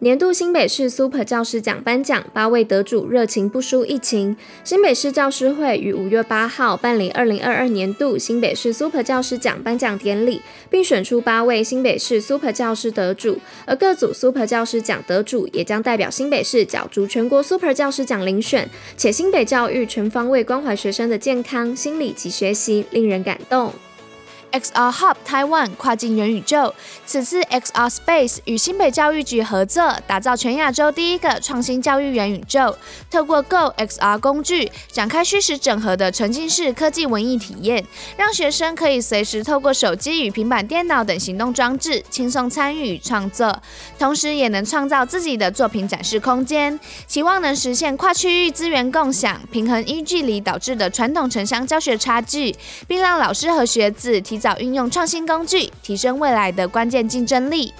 年度新北市 Super 教师奖颁奖，八位得主热情不输疫情。新北市教师会于五月八号办理二零二二年度新北市 Super 教师奖颁奖典礼，并选出八位新北市 Super 教师得主，而各组 Super 教师奖得主也将代表新北市角逐全国 Super 教师奖遴选。且新北教育全方位关怀学生的健康、心理及学习，令人感动。XR Hub Taiwan 跨境元宇宙，此次 XR Space 与新北教育局合作，打造全亚洲第一个创新教育元宇宙。透过 Go XR 工具，展开虚实整合的沉浸式科技文艺体验，让学生可以随时透过手机与平板电脑等行动装置，轻松参与与创作，同时也能创造自己的作品展示空间。期望能实现跨区域资源共享，平衡因距离导致的传统城乡教学差距，并让老师和学子提。早运用创新工具，提升未来的关键竞争力。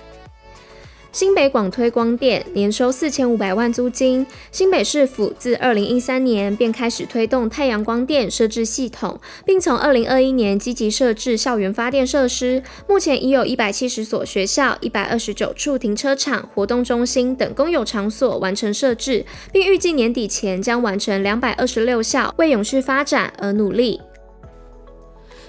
新北广推光电年收四千五百万租金。新北市府自二零一三年便开始推动太阳光电设置系统，并从二零二一年积极设置校园发电设施。目前已有一百七十所学校、一百二十九处停车场、活动中心等公有场所完成设置，并预计年底前将完成两百二十六校，为永续发展而努力。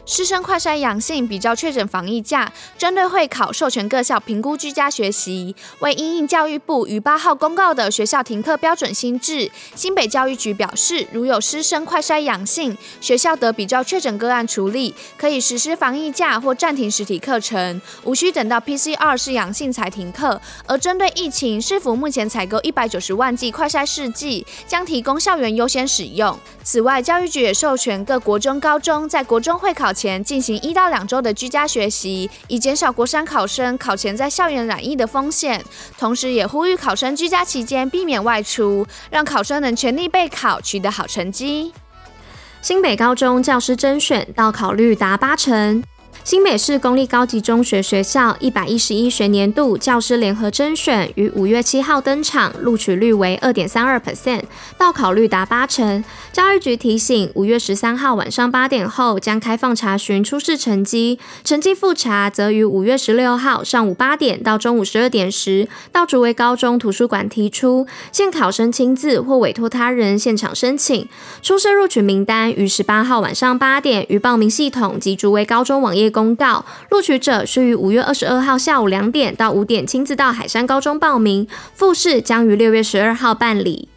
师生快筛阳性，比较确诊防疫假，针对会考授权各校评估居家学习。为因应教育部于八号公告的学校停课标准新制，新北教育局表示，如有师生快筛阳性，学校得比较确诊个案处理，可以实施防疫假或暂停实体课程，无需等到 PCR 是阳性才停课。而针对疫情，市府目前采购一百九十万剂快筛试剂，将提供校园优先使用。此外，教育局也授权各国中、高中在国中会考前进行一到两周的居家学习，以减少国三考生考前在校园染疫的风险。同时，也呼吁考生居家期间避免外出，让考生能全力备考，取得好成绩。新北高中教师甄选到考率达八成。新北市公立高级中学学校一百一十一学年度教师联合甄选于五月七号登场，录取率为二点三二 percent，到考率达八成。教育局提醒，五月十三号晚上八点后将开放查询初试成绩，成绩复查则于五月十六号上午八点到中午十二点时，到竹围高中图书馆提出，现考生亲自或委托他人现场申请。初试录取名单于十八号晚上八点于报名系统及竹围高中网页公告，录取者需于五月二十二号下午两点到五点亲自到海山高中报名，复试将于六月十二号办理。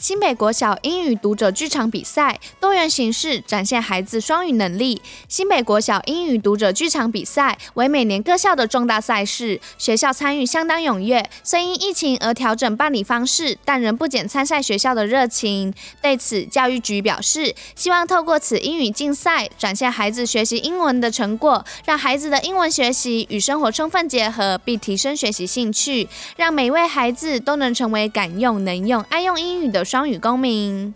新北国小英语读者剧场比赛多元形式展现孩子双语能力。新北国小英语读者剧场比赛为每年各校的重大赛事，学校参与相当踊跃。虽因疫情而调整办理方式，但仍不减参赛学校的热情。对此，教育局表示，希望透过此英语竞赛，展现孩子学习英文的成果，让孩子的英文学习与生活充分结合，并提升学习兴趣，让每位孩子都能成为敢用、能用、爱用英语的。双语公民。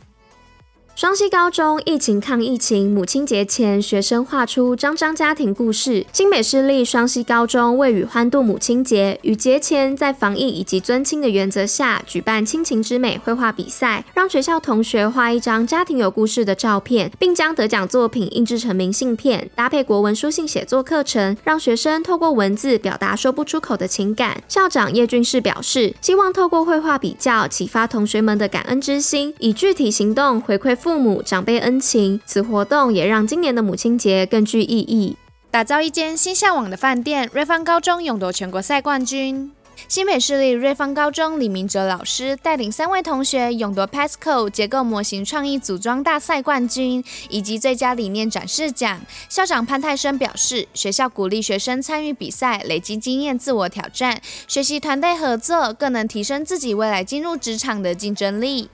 双溪高中疫情抗疫情，母亲节前学生画出张张家庭故事。新北市立双溪高中为与欢度母亲节，与节前在防疫以及尊亲的原则下，举办亲情之美绘画比赛，让学校同学画一张家庭有故事的照片，并将得奖作品印制成明信片，搭配国文书信写作课程，让学生透过文字表达说不出口的情感。校长叶俊士表示，希望透过绘画比较，启发同学们的感恩之心，以具体行动回馈。父母长辈恩情，此活动也让今年的母亲节更具意义。打造一间新向往的饭店，瑞芳高中勇夺全国赛冠军。新北市立瑞芳高中李明哲老师带领三位同学勇夺 Pasco 结构模型创意组装大赛冠军以及最佳理念展示奖。校长潘泰生表示，学校鼓励学生参与比赛，累积经验，自我挑战，学习团队合作，更能提升自己未来进入职场的竞争力。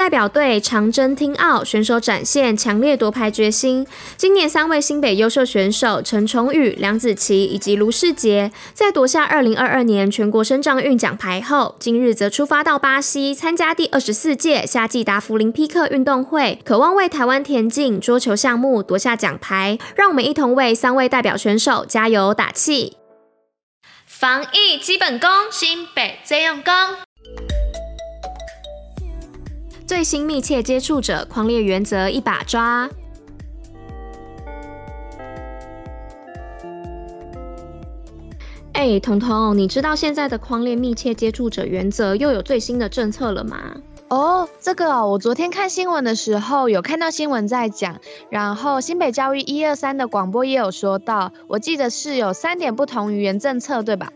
代表队长征听奥，选手展现强烈夺牌决心。今年三位新北优秀选手陈崇宇、梁子琪以及卢世杰，在夺下二零二二年全国身障运奖牌后，今日则出发到巴西参加第二十四届夏季达芙林匹克运动会，渴望为台湾田径、桌球项目夺下奖牌。让我们一同为三位代表选手加油打气！防疫基本功，新北最用功。最新密切接触者框列原则一把抓。哎，彤彤，你知道现在的框列密切接触者原则又有最新的政策了吗？哦，这个哦，我昨天看新闻的时候有看到新闻在讲，然后新北教育一二三的广播也有说到，我记得是有三点不同于原政策，对吧？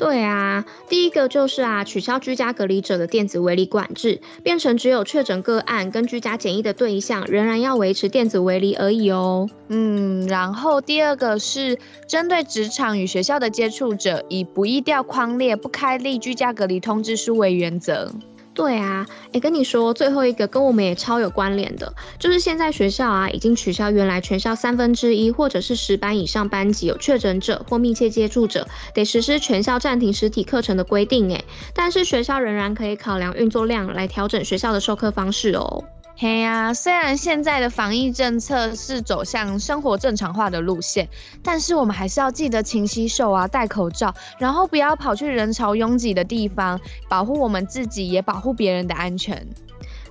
对啊，第一个就是啊，取消居家隔离者的电子围篱管制，变成只有确诊个案跟居家检疫的对象仍然要维持电子围篱而已哦。嗯，然后第二个是针对职场与学校的接触者，以不易调框列不开立居家隔离通知书为原则。对啊，诶，跟你说，最后一个跟我们也超有关联的，就是现在学校啊已经取消原来全校三分之一或者是十班以上班级有确诊者或密切接触者，得实施全校暂停实体课程的规定，诶，但是学校仍然可以考量运作量来调整学校的授课方式哦。嘿呀、虽然现在的防疫政策是走向生活正常化的路线，但是我们还是要记得勤洗手啊，戴口罩，然后不要跑去人潮拥挤的地方，保护我们自己，也保护别人的安全。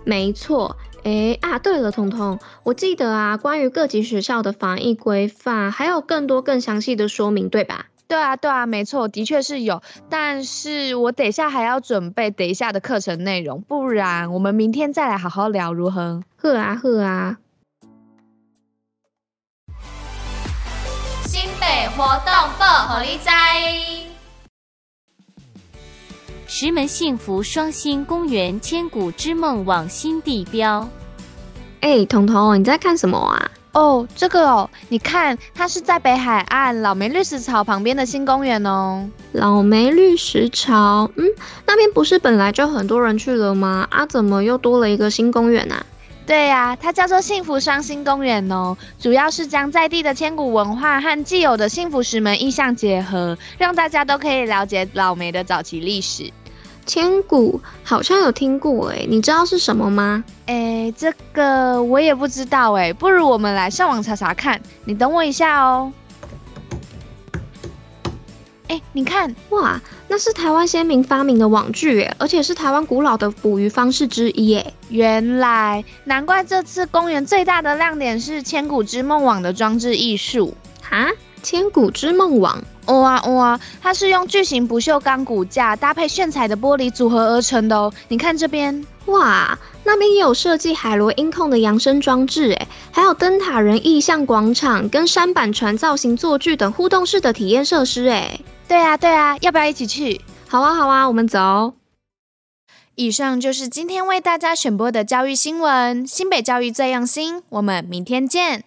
没错，哎啊，对了，彤彤，我记得啊，关于各级学校的防疫规范，还有更多更详细的说明，对吧？对啊，对啊，没错，的确是有，但是我等一下还要准备等一下的课程内容，不然我们明天再来好好聊，如何？呵啊，呵啊。新北活动报虎哩知。石门幸福双星公园千古之梦网新地标。哎，彤彤，你在看什么啊？哦，这个哦，你看，它是在北海岸老梅绿石槽旁边的新公园哦。老梅绿石槽，嗯，那边不是本来就很多人去了吗？啊，怎么又多了一个新公园啊？对呀，它叫做幸福双星公园哦，主要是将在地的千古文化和既有的幸福石门意象结合，让大家都可以了解老梅的早期历史。千古好像有听过诶，你知道是什么吗？诶，这个我也不知道诶，不如我们来上网查查看。你等我一下哦。诶，你看，哇，那是台湾先民发明的网具诶，而且是台湾古老的捕鱼方式之一诶。原来，难怪这次公园最大的亮点是千古之梦网的装置艺术啊！千古之梦网。哇哇！它是用巨型不锈钢骨架搭配炫彩的玻璃组合而成的哦。你看这边，哇，那边也有设计海螺音控的扬声装置，诶，还有灯塔人意象广场跟山板船造型坐具等互动式的体验设施，诶。对啊对啊，要不要一起去？好啊好啊，我们走。以上就是今天为大家选播的教育新闻，新北教育最用心，我们明天见。